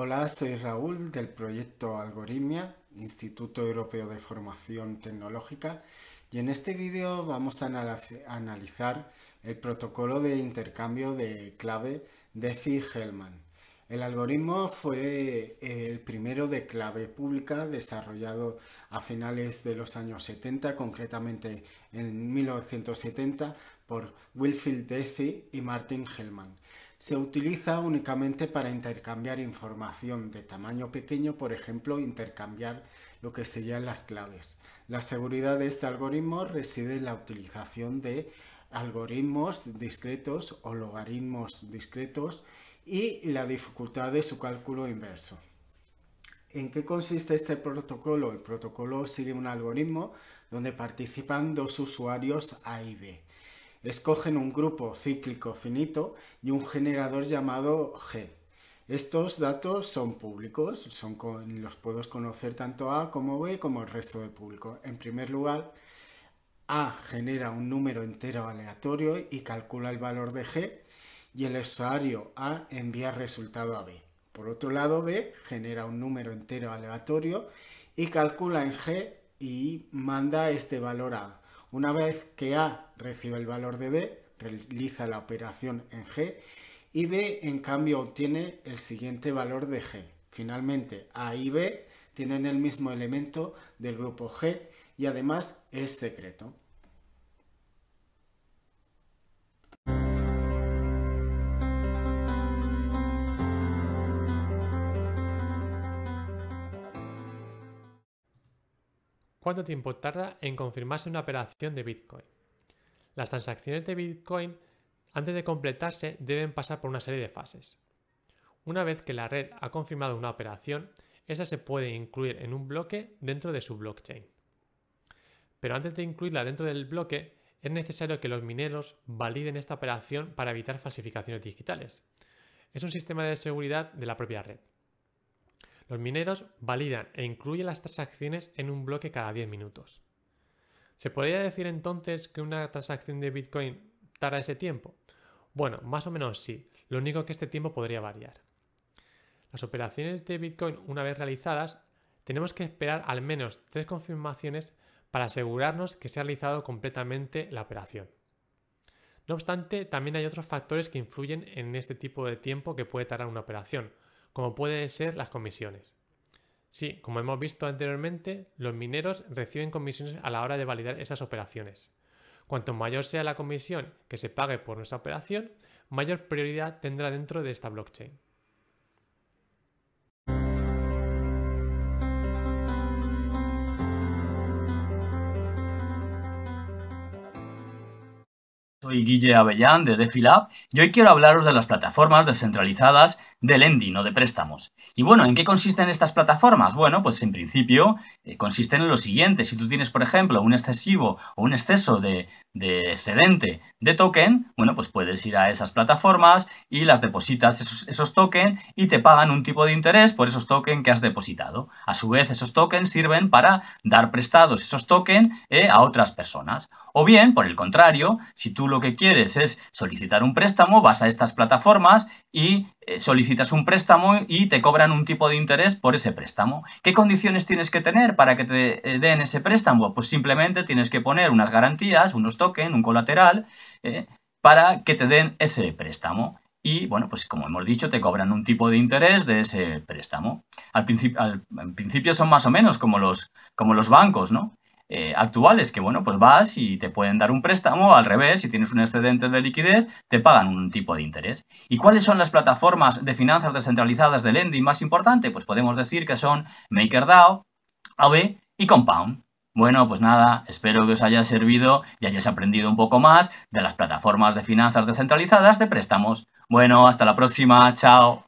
Hola, soy Raúl del proyecto Algoritmia, Instituto Europeo de Formación Tecnológica, y en este vídeo vamos a analizar el protocolo de intercambio de clave Diffie-Hellman. El algoritmo fue el primero de clave pública desarrollado a finales de los años 70, concretamente en 1970, por Wilfrid Diffie y Martin Hellman se utiliza únicamente para intercambiar información de tamaño pequeño, por ejemplo, intercambiar lo que serían las claves. La seguridad de este algoritmo reside en la utilización de algoritmos discretos o logaritmos discretos y la dificultad de su cálculo inverso. ¿En qué consiste este protocolo? El protocolo sigue un algoritmo donde participan dos usuarios A y B escogen un grupo cíclico finito y un generador llamado G. Estos datos son públicos, son los puedo conocer tanto A como B como el resto del público. En primer lugar, A genera un número entero aleatorio y calcula el valor de G y el usuario A envía resultado a B. Por otro lado, B genera un número entero aleatorio y calcula en G y manda este valor a una vez que A recibe el valor de B, realiza la operación en G y B en cambio obtiene el siguiente valor de G. Finalmente, A y B tienen el mismo elemento del grupo G y además es secreto. ¿Cuánto tiempo tarda en confirmarse una operación de Bitcoin? Las transacciones de Bitcoin, antes de completarse, deben pasar por una serie de fases. Una vez que la red ha confirmado una operación, esa se puede incluir en un bloque dentro de su blockchain. Pero antes de incluirla dentro del bloque, es necesario que los mineros validen esta operación para evitar falsificaciones digitales. Es un sistema de seguridad de la propia red. Los mineros validan e incluyen las transacciones en un bloque cada 10 minutos. ¿Se podría decir entonces que una transacción de Bitcoin tarda ese tiempo? Bueno, más o menos sí, lo único que este tiempo podría variar. Las operaciones de Bitcoin una vez realizadas, tenemos que esperar al menos tres confirmaciones para asegurarnos que se ha realizado completamente la operación. No obstante, también hay otros factores que influyen en este tipo de tiempo que puede tardar una operación, como pueden ser las comisiones. Sí, como hemos visto anteriormente, los mineros reciben comisiones a la hora de validar esas operaciones. Cuanto mayor sea la comisión que se pague por nuestra operación, mayor prioridad tendrá dentro de esta blockchain. Soy Guille Avellán de DefiLab y hoy quiero hablaros de las plataformas descentralizadas de lending o de préstamos. Y bueno, ¿en qué consisten estas plataformas? Bueno, pues en principio eh, consisten en lo siguiente. Si tú tienes, por ejemplo, un excesivo o un exceso de, excedente de token, bueno, pues puedes ir a esas plataformas y las depositas esos, esos tokens y te pagan un tipo de interés por esos tokens que has depositado. A su vez, esos tokens sirven para dar prestados esos tokens eh, a otras personas. O bien, por el contrario, si tú lo que quieres es solicitar un préstamo, vas a estas plataformas y eh, solicitas un préstamo y te cobran un tipo de interés por ese préstamo. ¿Qué condiciones tienes que tener para que te eh, den ese préstamo? Pues simplemente tienes que poner unas garantías, unos tokens, un colateral, eh, para que te den ese préstamo. Y bueno, pues como hemos dicho, te cobran un tipo de interés de ese préstamo. Al principio, al, principio son más o menos como los, como los bancos, ¿no? Eh, actuales, que bueno, pues vas y te pueden dar un préstamo, al revés, si tienes un excedente de liquidez, te pagan un tipo de interés. ¿Y cuáles son las plataformas de finanzas descentralizadas de lending más importante? Pues podemos decir que son MakerDAO, Aave y Compound. Bueno, pues nada, espero que os haya servido y hayáis aprendido un poco más de las plataformas de finanzas descentralizadas de préstamos. Bueno, hasta la próxima, chao.